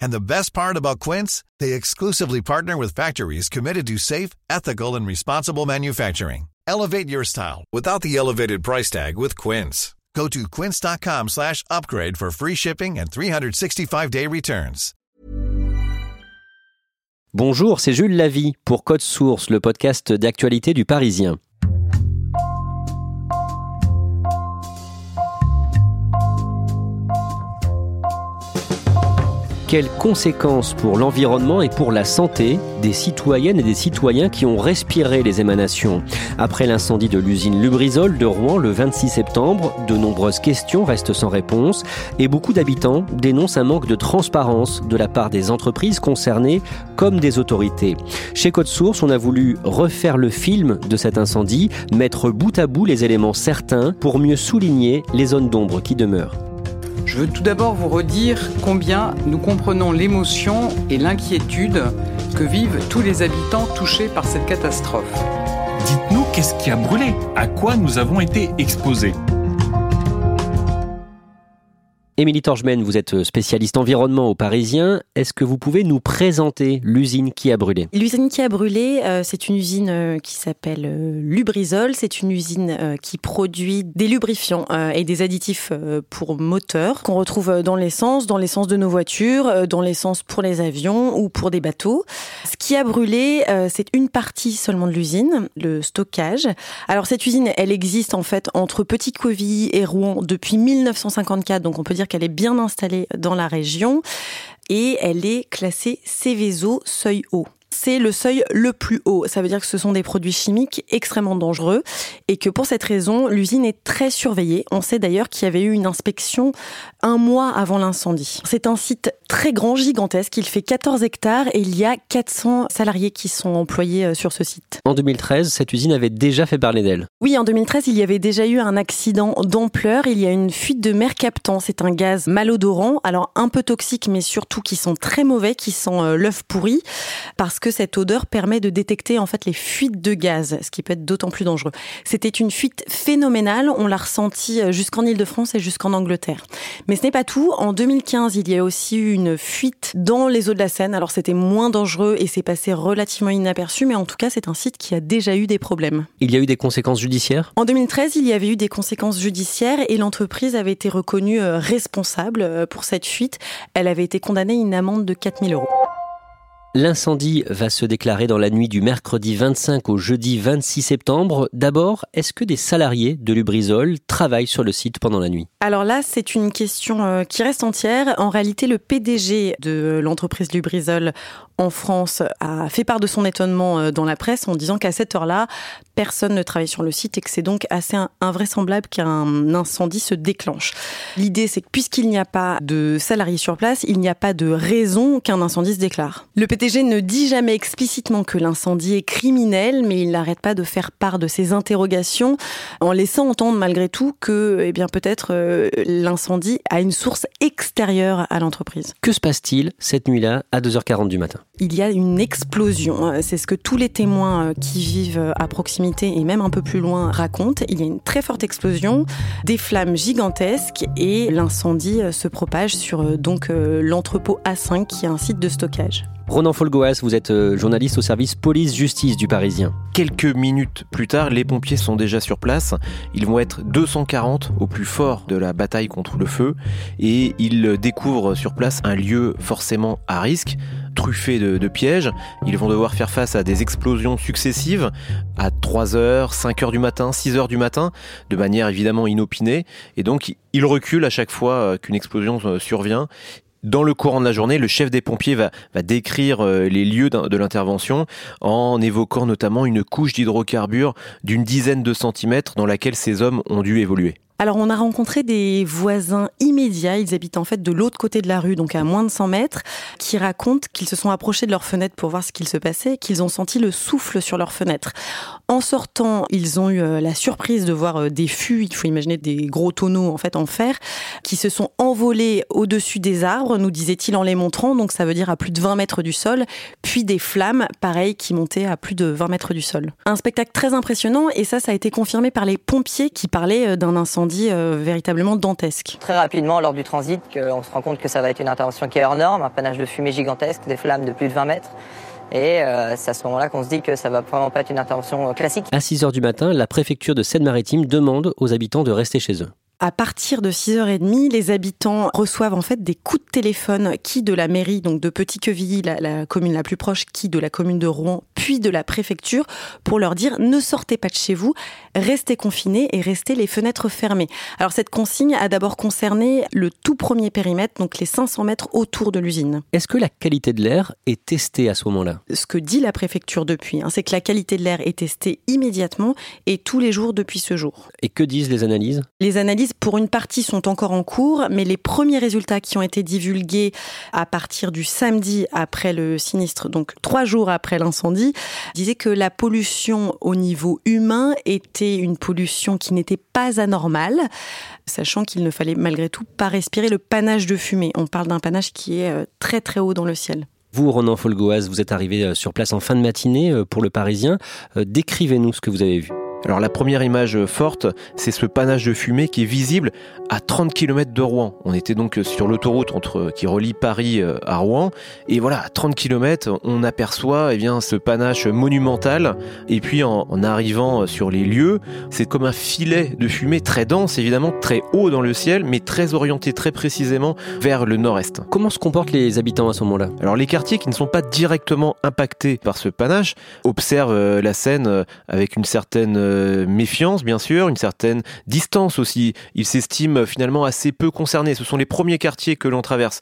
And the best part about Quince, they exclusively partner with factories committed to safe, ethical, and responsible manufacturing. Elevate your style without the elevated price tag with Quince. Go to quince.com slash upgrade for free shipping and 365-day returns. Bonjour, c'est Jules Lavie pour Code Source, le podcast d'actualité du Parisien. Quelles conséquences pour l'environnement et pour la santé des citoyennes et des citoyens qui ont respiré les émanations Après l'incendie de l'usine Lubrizol de Rouen le 26 septembre, de nombreuses questions restent sans réponse et beaucoup d'habitants dénoncent un manque de transparence de la part des entreprises concernées comme des autorités. Chez Code Source, on a voulu refaire le film de cet incendie, mettre bout à bout les éléments certains pour mieux souligner les zones d'ombre qui demeurent. Je veux tout d'abord vous redire combien nous comprenons l'émotion et l'inquiétude que vivent tous les habitants touchés par cette catastrophe. Dites-nous qu'est-ce qui a brûlé À quoi nous avons été exposés Émilie Torgemène, vous êtes spécialiste environnement au Parisien. Est-ce que vous pouvez nous présenter l'usine qui a brûlé? L'usine qui a brûlé, euh, c'est une usine euh, qui s'appelle euh, Lubrizol. C'est une usine euh, qui produit des lubrifiants euh, et des additifs euh, pour moteurs qu'on retrouve dans l'essence, dans l'essence de nos voitures, euh, dans l'essence pour les avions ou pour des bateaux. Ce qui a brûlé, euh, c'est une partie seulement de l'usine, le stockage. Alors cette usine, elle existe en fait entre Petit-Quevilly et Rouen depuis 1954, donc on peut dire qu'elle est bien installée dans la région et elle est classée Céveso seuil haut. C'est le seuil le plus haut. Ça veut dire que ce sont des produits chimiques extrêmement dangereux et que pour cette raison, l'usine est très surveillée. On sait d'ailleurs qu'il y avait eu une inspection un mois avant l'incendie. C'est un site très grand, gigantesque. Il fait 14 hectares et il y a 400 salariés qui sont employés euh, sur ce site. En 2013, cette usine avait déjà fait parler d'elle. Oui, en 2013, il y avait déjà eu un accident d'ampleur. Il y a une fuite de mercaptan. C'est un gaz malodorant, alors un peu toxique, mais surtout qui sont très mauvais, qui sent euh, l'œuf pourri, parce que cette odeur permet de détecter en fait les fuites de gaz, ce qui peut être d'autant plus dangereux. C'était une fuite phénoménale. On l'a ressenti euh, jusqu'en Île-de-France et jusqu'en Angleterre. Mais ce n'est pas tout. En 2015, il y a aussi eu une fuite dans les eaux de la Seine. Alors c'était moins dangereux et c'est passé relativement inaperçu, mais en tout cas, c'est un site qui a déjà eu des problèmes. Il y a eu des conséquences judiciaires? En 2013, il y avait eu des conséquences judiciaires et l'entreprise avait été reconnue euh, responsable euh, pour cette fuite. Elle avait été condamnée à une amende de 4000 euros. L'incendie va se déclarer dans la nuit du mercredi 25 au jeudi 26 septembre. D'abord, est-ce que des salariés de Lubrizol travaillent sur le site pendant la nuit? Alors là, c'est une question euh, qui reste entière. En réalité, le PDG de l'entreprise Lubrizol en France a fait part de son étonnement euh, dans la presse en disant qu'à cette heure-là, personne ne travaille sur le site et que c'est donc assez in- invraisemblable qu'un incendie se déclenche. L'idée, c'est que puisqu'il n'y a pas de salariés sur place, il n'y a pas de raison qu'un incendie se déclare. Le PDG ne dit jamais explicitement que l'incendie est criminel, mais il n'arrête pas de faire part de ses interrogations en laissant entendre malgré tout que, eh bien, peut-être euh, l'incendie a une source extérieure à l'entreprise. Que se passe-t-il cette nuit-là à 2h40 du matin? Il y a une explosion. Euh, C'est ce que tous les témoins euh, qui vivent euh, à proximité et même un peu plus loin racontent. Il y a une très forte explosion, des flammes gigantesques et l'incendie se propage sur donc l'entrepôt A5 qui est un site de stockage. Ronan Folgoas, vous êtes journaliste au service police-justice du Parisien. Quelques minutes plus tard, les pompiers sont déjà sur place. Ils vont être 240 au plus fort de la bataille contre le feu et ils découvrent sur place un lieu forcément à risque, truffé de, pièges. Ils vont devoir faire face à des explosions successives à 3h, 5h du matin, 6h du matin, de manière évidemment inopinée. Et donc, ils reculent à chaque fois euh, qu'une explosion euh, survient. Dans le courant de la journée, le chef des pompiers va, va décrire euh, les lieux de l'intervention en évoquant notamment une couche d'hydrocarbures d'une dizaine de centimètres dans laquelle ces hommes ont dû évoluer. Alors on a rencontré des voisins immédiats, ils habitent en fait de l'autre côté de la rue, donc à moins de 100 mètres, qui racontent qu'ils se sont approchés de leur fenêtre pour voir ce qu'il se passait, qu'ils ont senti le souffle sur leur fenêtre. En sortant, ils ont eu euh, la surprise de voir euh, des fûts, il faut imaginer des gros tonneaux en fait en fer, qui se sont envolés au-dessus des arbres, nous disait-il en les montrant, donc ça veut dire à plus de 20 mètres du sol, puis des flammes, pareil, qui montaient à plus de 20 mètres du sol. Un spectacle très impressionnant, et ça, ça a été confirmé par les pompiers qui parlaient euh, d'un incendie euh, véritablement dantesque. Très rapidement, lors du transit, on se rend compte que ça va être une intervention qui est hors norme, un panache de fumée gigantesque, des flammes de plus de 20 mètres. Et euh, c'est à ce moment-là qu'on se dit que ça va vraiment pas être une intervention classique. À 6 h du matin, la préfecture de Seine-Maritime demande aux habitants de rester chez eux. À partir de 6h30, les habitants reçoivent en fait des coups de téléphone, qui de la mairie, donc de Petit-Quevilly, la, commune la plus proche, qui de la commune de Rouen, puis de la préfecture, pour leur dire ne sortez pas de chez vous, restez confinés et restez les fenêtres fermées. Alors cette consigne a d'abord concerné le tout premier périmètre, donc les 500 mètres autour de l'usine. Est-ce que la qualité de l'air est testée à ce moment-là? Ce que dit la préfecture depuis, hein, c'est que la qualité de l'air est testée immédiatement et tous les jours depuis ce jour. Et que disent les analyses? Les analyses pour une partie, sont encore en cours, mais les premiers résultats qui ont été divulgués à partir du samedi après le sinistre, donc trois jours après l'incendie, disaient que la pollution au niveau humain était une pollution qui n'était pas anormale, sachant qu'il ne fallait malgré tout pas respirer le panache de fumée. On parle d'un panache qui est euh, très très haut dans le ciel. Vous, Ronan Folgoaz, vous êtes arrivé euh, sur place en fin de matinée euh, pour le Parisien. Décrivez-nous ce que vous avez vu. Alors la première image forte, c'est ce panache de fumée qui est visible à 30 km de Rouen. On était donc sur l'autoroute entre qui relie Paris euh, à Rouen et voilà, à 30 km, on aperçoit eh bien ce panache monumental et puis en, en arrivant sur les lieux, c'est comme un filet de fumée très dense évidemment, très haut dans le ciel mais très orienté très précisément vers le nord-est. Comment se comportent les habitants à ce moment-là? Alors les quartiers qui ne sont pas directement impactés par ce panache observent euh, la scène euh, avec une certaine euh, méfiance, bien sûr, une certaine distance aussi. Ils s'estiment finalement assez peu concernés. Ce sont les premiers quartiers que l'on traverse.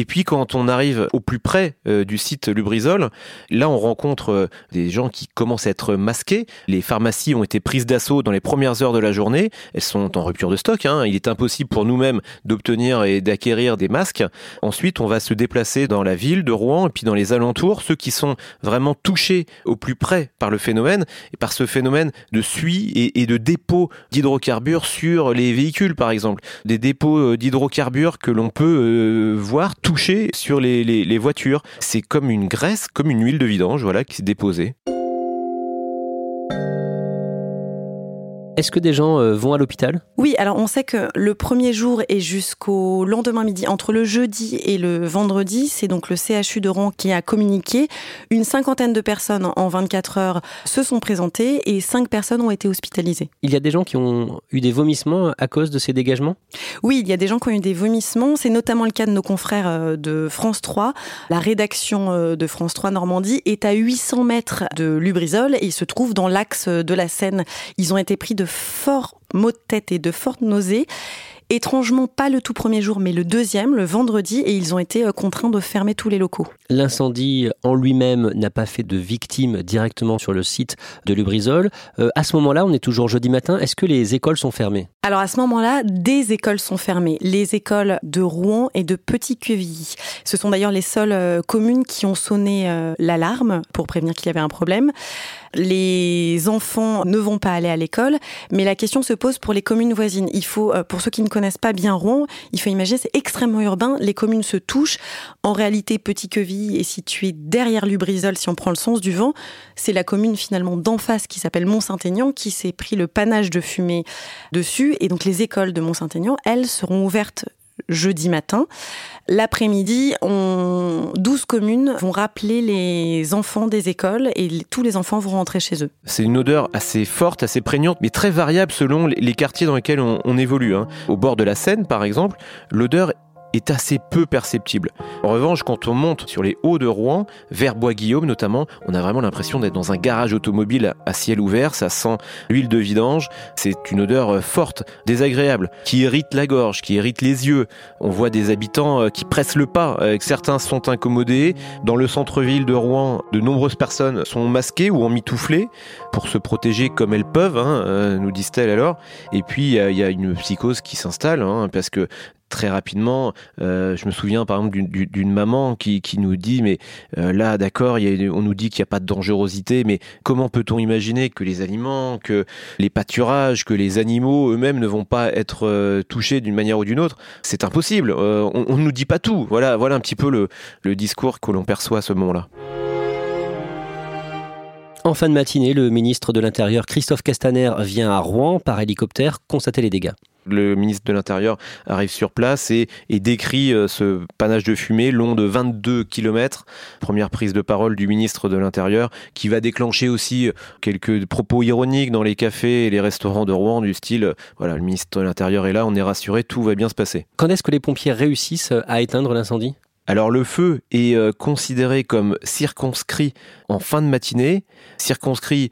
Et puis quand on arrive au plus près euh, du site Lubrizol, là on rencontre euh, des gens qui commencent à être masqués. Les pharmacies ont été prises d'assaut dans les premières heures de la journée. Elles sont en rupture de stock. Hein. Il est impossible pour nous-mêmes d'obtenir et d'acquérir des masques. Ensuite, on va se déplacer dans la ville de Rouen et puis dans les alentours, ceux qui sont vraiment touchés au plus près par le phénomène et par ce phénomène de suie et, de dépôts d'hydrocarbures sur les véhicules, par exemple. Des dépôts euh, d'hydrocarbures que l'on peut voir toucher sur les, voitures. C'est comme une graisse, comme une huile de vidange, voilà, qui s'est déposée. Est-ce que des gens euh, vont à l'hôpital? Oui, alors on sait que le premier jour et jusqu'au lendemain midi, entre le jeudi et le vendredi, c'est donc le CHU de Rouen qui a communiqué. Une cinquantaine de personnes en 24 heures se sont présentées et cinq personnes ont été hospitalisées. Il y a des gens qui ont eu des vomissements à cause de ces dégagements? Oui, il y a des gens qui ont eu des vomissements. C'est notamment le cas de nos confrères euh, de France 3. La rédaction euh, de France 3 Normandie est à 800 mètres de Lubrizol et se trouve dans l'axe de la Seine. Ils ont été pris de forts maux de tête et de fortes nausées étrangement pas le tout premier jour, mais le deuxième, le vendredi, et ils ont été euh, contraints de fermer tous les locaux. L'incendie en lui-même n'a pas fait de victimes directement sur le site de Lubrizol. Euh, à ce moment-là, on est toujours jeudi matin. Est-ce que les écoles sont fermées? Alors à ce moment-là, des écoles sont fermées. Les écoles de Rouen et de Petit-Quevilly. Ce sont d'ailleurs les seules euh, communes qui ont sonné l'alarme pour prévenir qu'il y avait un problème. Les enfants ne vont pas aller à l'école, mais la question se pose pour les communes voisines. Il faut, pour ceux qui ne connaissent pas bien Rouen, il faut imaginer, c'est extrêmement urbain, les communes se touchent. En réalité, Petit-Quevilly est situé derrière Lubrizol, si on prend le sens du vent. C'est la commune finalement d'en face qui s'appelle Mont-Saint-Aignan qui s'est pris le panache de fumée dessus. Et donc les écoles de Mont-Saint-Aignan, elles, seront ouvertes jeudi matin. L'après-midi, 12 communes vont rappeler les enfants des écoles et tous les enfants vont rentrer chez eux. C'est une odeur assez forte, assez prégnante, mais très variable selon les quartiers dans lesquels on, évolue. Hein. Au bord de la Seine, par exemple, l'odeur est assez peu perceptible. En revanche, quand on monte sur les hauts de Rouen, vers Bois-Guillaume notamment, on a vraiment l'impression d'être dans un garage automobile à ciel ouvert, ça sent l'huile de vidange, c'est une odeur euh, forte, désagréable, qui irrite la gorge, qui irrite les yeux. On voit des habitants euh, qui pressent le pas, euh, certains sont incommodés. Dans le centre-ville de Rouen, de nombreuses personnes sont masquées ou emmitouflées pour se protéger comme elles peuvent, hein, nous disent-elles alors. Et puis il y, a une psychose qui s'installe, hein, parce que très rapidement. Euh, je me souviens par exemple d'une maman qui, nous dit mais euh, là d'accord, on nous dit qu'il n'y a pas de dangerosité, mais comment peut-on imaginer que les aliments, que les pâturages, que les animaux eux-mêmes ne vont pas être euh, touchés d'une manière ou d'une autre? C'est impossible. on ne nous dit pas tout. Voilà, voilà un petit peu le discours que l'on perçoit à ce moment-là. En fin de matinée, le ministre de l'Intérieur Christophe Castaner vient à Rouen par hélicoptère constater les dégâts. Le ministre de l'Intérieur arrive sur place et, décrit euh, ce panache de fumée long de 22 km. Première prise de parole du ministre de l'Intérieur qui va déclencher aussi euh, quelques propos ironiques dans les cafés et les restaurants de Rouen du style euh, voilà, le ministre de l'Intérieur est là, on est rassuré, tout va bien se passer. Quand est-ce que les pompiers réussissent à éteindre l'incendie? Alors le feu est considéré comme circonscrit en fin de matinée, circonscrit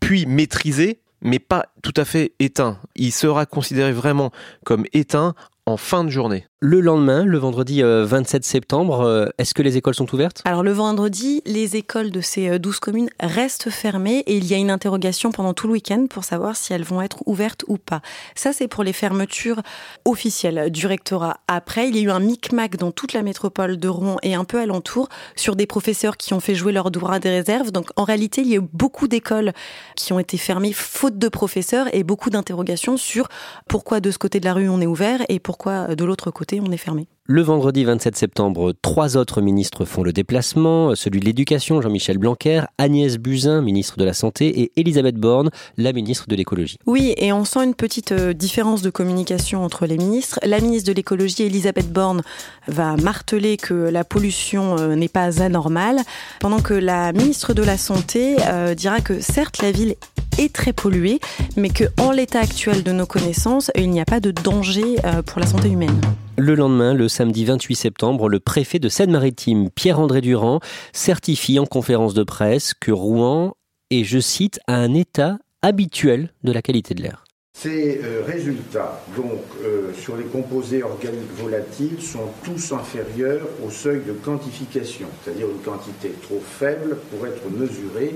puis maîtrisé mais pas tout à fait éteint. Il sera considéré vraiment comme éteint en fin de journée. Le lendemain, le vendredi 27 euh, septembre, euh, est-ce que les écoles sont ouvertes? Alors le vendredi, les écoles de ces 12 euh, communes restent fermées et il y a une interrogation pendant tout le week-end pour savoir si elles vont être ouvertes ou pas. Ça, c'est pour les fermetures officielles du rectorat. Après, il y a eu un micmac dans toute la métropole de Rouen et un peu alentour sur des professeurs qui ont fait jouer leur droit des réserves. Donc en réalité, il y a eu beaucoup d'écoles qui ont été fermées faute de professeurs et beaucoup d'interrogations sur pourquoi de ce côté de la rue on est ouvert et pourquoi de l'autre côté on est fermé. Le vendredi 27 septembre, trois autres ministres font le déplacement, celui de l'Éducation, Jean-Michel Blanquer, Agnès Buzyn, ministre de la Santé, et Elisabeth Borne, la ministre de l'Écologie. Oui, et on sent une petite euh, différence de communication entre les ministres. La ministre de l'Écologie, Elisabeth Borne, va marteler que la pollution euh, n'est pas anormale, pendant que la ministre de la Santé euh, dira que certes la ville est très polluée, mais que en l'état actuel de nos connaissances, il n'y a pas de danger pour la santé humaine. Le lendemain, le samedi 28 septembre, le préfet de Seine-Maritime, Pierre-André Durand, certifie en conférence de presse que Rouen est, je cite, à un état habituel de la qualité de l'air. Ces euh, résultats, donc euh, sur les composés organiques volatiles, sont tous inférieurs au seuil de quantification, c'est-à-dire une quantité trop faible pour être mesurée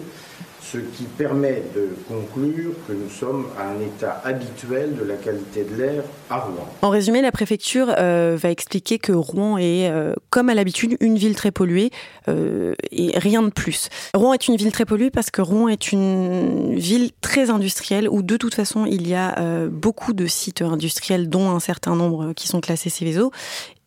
ce qui permet de conclure que nous sommes à un état habituel de la qualité de l'air à Rouen. En résumé, la préfecture euh, va expliquer que Rouen est, euh, comme à l'habitude, une ville très polluée euh, et rien de plus. Rouen est une ville très polluée parce que Rouen est une ville très industrielle où de toute façon il y a beaucoup de sites industriels dont un certain nombre qui sont classés Céveso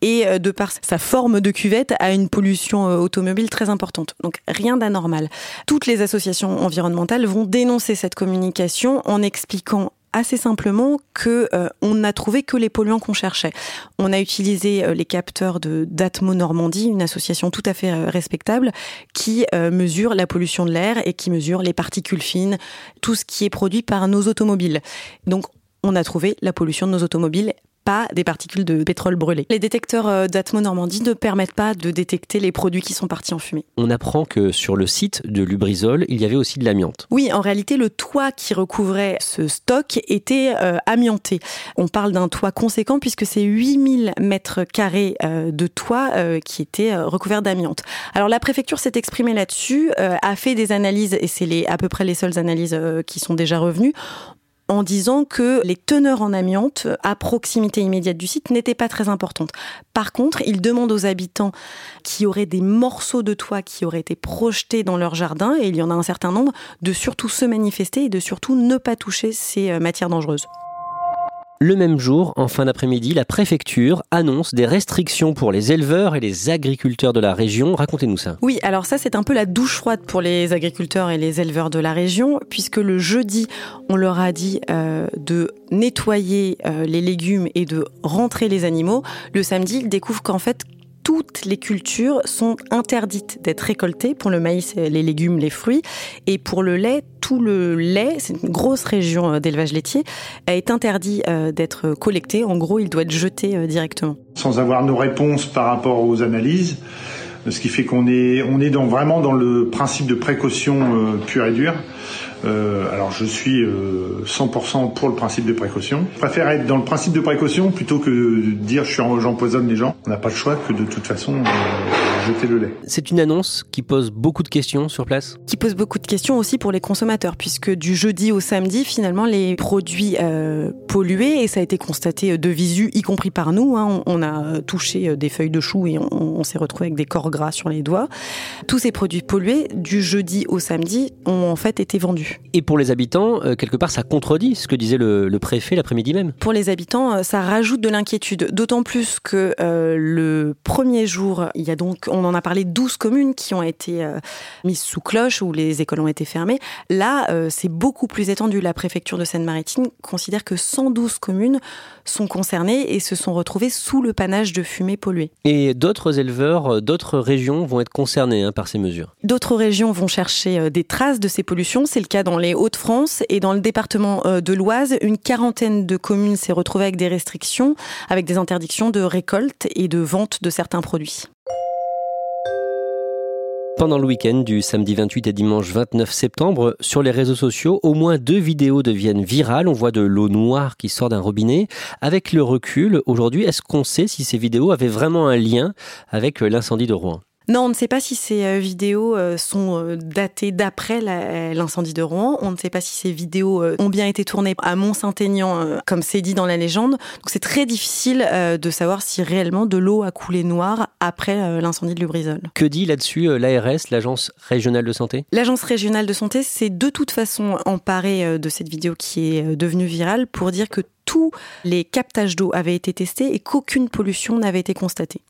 et euh, de par sa forme de cuvette a une pollution euh, automobile très importante. Donc rien d'anormal. Toutes les associations environnementales vont dénoncer cette communication en expliquant assez simplement que euh, on n'a trouvé que les polluants qu'on cherchait. On a utilisé les capteurs de d'Atmo Normandie, une association tout à fait respectable qui mesure la pollution de l'air et qui mesure les particules fines, tout ce qui est produit par nos automobiles. Donc on a trouvé la pollution de nos automobiles pas des particules de pétrole brûlé. Les détecteurs euh, d'Atmo Normandie ne permettent pas de détecter les produits qui sont partis en fumée. On apprend que sur le site de Lubrizol, il y avait aussi de l'amiante. Oui, en réalité, le toit qui recouvrait ce stock était euh, amianté. On parle d'un toit conséquent puisque c'est 8000 mètres carrés euh, de toit qui étaient recouverts d'amiante. Alors la préfecture s'est exprimée là-dessus, a fait des analyses et c'est les, à peu près les seules analyses qui sont déjà revenues en disant que les teneurs en amiante à proximité immédiate du site n'étaient pas très importantes. Par contre, il demande aux habitants qui auraient des morceaux de toit qui auraient été projetés dans leur jardin, et il y en a un certain nombre, de surtout se manifester et de surtout ne pas toucher ces euh, matières dangereuses. Le même jour, en fin d'après-midi, la préfecture annonce des restrictions pour les éleveurs et les agriculteurs de la région. Racontez-nous ça. Oui, alors ça c'est un peu la douche froide pour les agriculteurs et les éleveurs de la région, puisque le jeudi, on leur a dit euh, de nettoyer euh, les légumes et de rentrer les animaux. Le samedi, ils découvrent qu'en fait, toutes les cultures sont interdites d'être récoltées pour le maïs, les légumes, les fruits. Et pour le lait, tout le lait, c'est une grosse région euh, d'élevage laitier, est interdit euh, d'être collecté. En gros, il doit être jeté euh, directement. Sans avoir nos réponses par rapport aux analyses, ce qui fait qu'on est, on est vraiment dans le principe de précaution pure et dure. Euh, alors je suis 100% euh, pour le principe de précaution. Je préfère être dans le principe de précaution plutôt que de dire j'empoisonne les gens. On n'a pas le choix que de toute façon euh, jeter le lait. C'est une annonce qui pose beaucoup de questions sur place Qui pose beaucoup de questions aussi pour les consommateurs puisque du jeudi au samedi finalement les produits pollués et ça a été constaté de visu y compris par nous. Hein, on, a touché des feuilles de chou et on, on s'est retrouvé avec des corps gras sur les doigts. Tous ces produits pollués du jeudi au samedi ont en fait été vendus. Et pour les habitants, euh, quelque part, ça contredit ce que disait le, préfet l'après-midi même. Pour les habitants, euh, ça rajoute de l'inquiétude, d'autant plus que euh, le premier jour, il y a donc, on en a parlé, 12 communes qui ont été mises sous cloche, où les écoles ont été fermées. Là, c'est beaucoup plus étendu. La préfecture de Seine-Maritime considère que 112 communes sont concernées et se sont retrouvées sous le panache de fumée polluée. Et d'autres éleveurs, d'autres régions vont être concernées hein, par ces mesures D'autres régions vont chercher des traces de ces pollutions. C'est le cas dans les Hauts-de-France et dans le département euh, de l'Oise, une quarantaine de communes s'est retrouvée avec des restrictions, avec des interdictions de récolte et de vente de certains produits. Pendant le week-end du samedi 28 et dimanche 29 septembre, sur les réseaux sociaux, au moins deux vidéos deviennent virales. On voit de l'eau noire qui sort d'un robinet. Avec le recul, aujourd'hui, est-ce qu'on sait si ces vidéos avaient vraiment un lien avec l'incendie de Rouen? Non, on ne sait pas si ces euh, vidéos euh, sont euh, datées d'après l'incendie de Rouen. On ne sait pas si ces vidéos ont bien été tournées à Mont-Saint-Aignan, comme c'est dit dans la légende. Donc c'est très difficile de savoir si réellement de l'eau a coulé noire après l'incendie de Lubrizol. Que dit là-dessus l'ARS, l'Agence régionale de santé? L'Agence régionale de santé s'est de toute façon emparée de cette vidéo qui est devenue virale pour dire que tous les captages d'eau avaient été testés et qu'aucune pollution n'avait été constatée.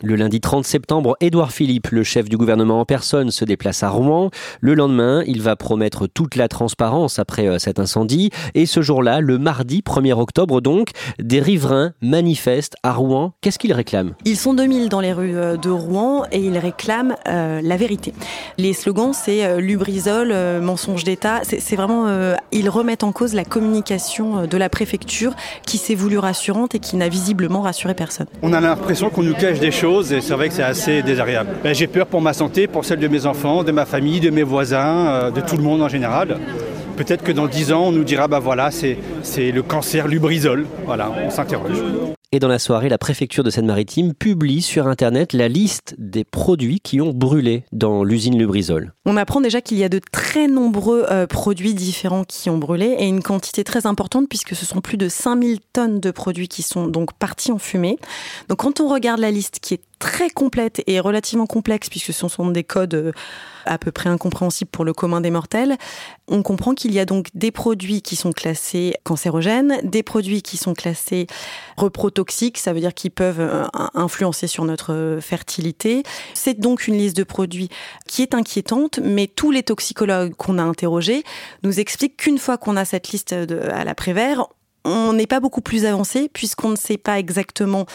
Le lundi 30 septembre, Édouard Philippe, le chef du gouvernement en personne, se déplace à Rouen. Le lendemain, il va promettre toute la transparence après euh, cet incendie. Et ce jour-là, le mardi 1er octobre donc, des riverains manifestent à Rouen. Qu'est-ce qu'ils réclament? Ils sont 2000 dans les rues euh, de Rouen et ils réclament euh, la vérité. Les slogans, c'est Lubrizol, mensonge d'État. C'est vraiment, ils remettent en cause la communication de la préfecture qui s'est voulue rassurante et qui n'a visiblement rassuré personne. On a l'impression qu'on nous cache des choses et c'est vrai que c'est assez désagréable. Ben, j'ai peur pour ma santé, pour celle de mes enfants, de ma famille, de mes voisins, euh, de tout le monde en général. Peut-être que dans 10 ans, on nous dira, bah voilà, c'est le cancer lubrizol. Voilà, on s'interroge. Et dans la soirée, la préfecture de Seine-Maritime publie sur Internet la liste des produits qui ont brûlé dans l'usine Lubrizol. On apprend déjà qu'il y a de très nombreux euh, produits différents qui ont brûlé et une quantité très importante puisque ce sont plus de 5000 tonnes de produits qui sont donc partis en fumée. Donc quand on regarde la liste qui est très complète et relativement complexe puisque ce sont des codes euh, à peu près incompréhensibles pour le commun des mortels. On comprend qu'il y a donc des produits qui sont classés cancérogènes, des produits qui sont classés reprotoxiques, ça veut dire qu'ils peuvent euh, influencer sur notre fertilité. C'est donc une liste de produits qui est inquiétante, mais tous les toxicologues qu'on a interrogés nous expliquent qu'une fois qu'on a cette liste à la Prévert, on n'est pas beaucoup plus avancé puisqu'on ne sait pas exactement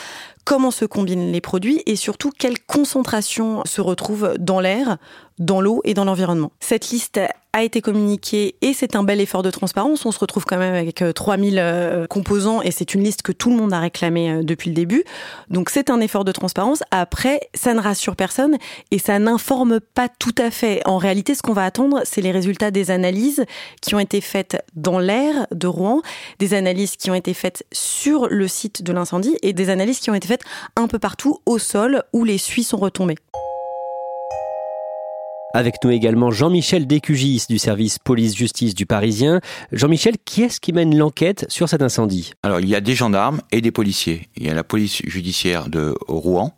comment se combinent les produits et surtout quelle concentration se retrouve dans l'air, dans l'eau et dans l'environnement. Cette liste a été communiquée et c'est un bel effort de transparence. On se retrouve quand même avec 3000 euh, euh, composants et c'est une liste que tout le monde a réclamée euh, depuis le début. Donc c'est un effort de transparence. Après, ça ne rassure personne et ça n'informe pas tout à fait. En réalité, ce qu'on va attendre, c'est les résultats des analyses qui ont été faites dans l'air de Rouen, des analyses qui ont été faites sur le site de l'incendie et des analyses qui ont été faites un peu partout au sol où les suies sont retombées. Avec nous également Jean-Michel Décugis du service police-justice du Parisien. Jean-Michel, qui est-ce qui mène l'enquête sur cet incendie? Alors, il y a des gendarmes et des policiers. Il y a la police judiciaire de Rouen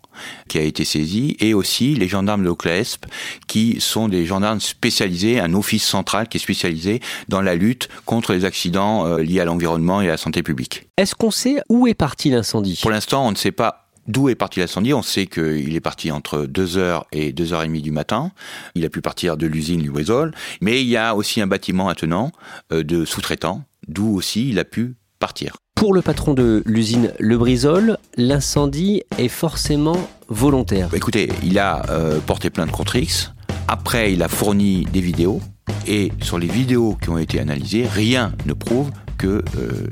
qui a été saisie et aussi les gendarmes de Clesp qui sont des gendarmes spécialisés, un office central qui est spécialisé dans la lutte contre les accidents euh, liés à l'environnement et à la santé publique. Est-ce qu'on sait où est parti l'incendie? Pour l'instant, on ne sait pas D'où est parti l'incendie? On sait qu'il est parti entre 2h et 2h30 du matin. Il a pu partir de l'usine Lubrizol. Mais il y a aussi un bâtiment attenant euh, de sous-traitants, d'où aussi il a pu partir. Pour le patron de l'usine Le Brisol, l'incendie est forcément volontaire. Bah, écoutez, il a euh, porté plainte contre X. Après, il a fourni des vidéos. Et sur les vidéos qui ont été analysées, rien ne prouve que euh,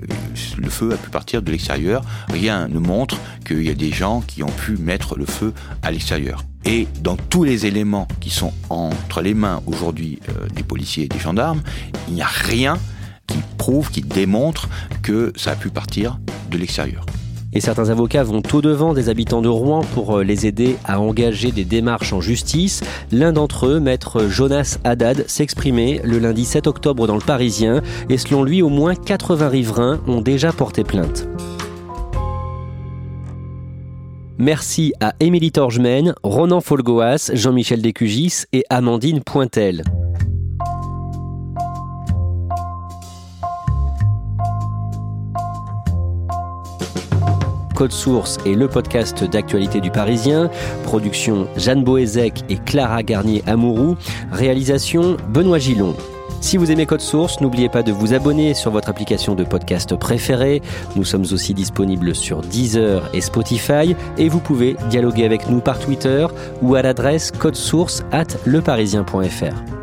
le feu a pu partir de l'extérieur. Rien ne montre qu'il y a des gens qui ont pu mettre le feu à l'extérieur. Et dans tous les éléments qui sont entre les mains aujourd'hui euh, des policiers et des gendarmes, il n'y a rien qui prouve, qui démontre que ça a pu partir de l'extérieur. Et certains avocats vont au devant des habitants de Rouen pour euh, les aider à engager des démarches en justice. L'un d'entre eux, maître Jonas Haddad, s'exprimait le lundi 7 octobre dans le Parisien et selon lui, au moins 80 riverains ont déjà porté plainte. Merci à Émilie Torgemène, Ronan Folgoas, Jean-Michel Descugis et Amandine Pointel. Code Source est le podcast d'actualité du Parisien. Production Jeanne Boézek et Clara Garnier-Amouroux. Réalisation Benoît Gillon. Si vous aimez Code Source, n'oubliez pas de vous abonner sur votre application de podcast préférée. Nous sommes aussi disponibles sur Deezer et Spotify et vous pouvez dialoguer avec nous par Twitter ou à l'adresse codesource at leparisien.fr.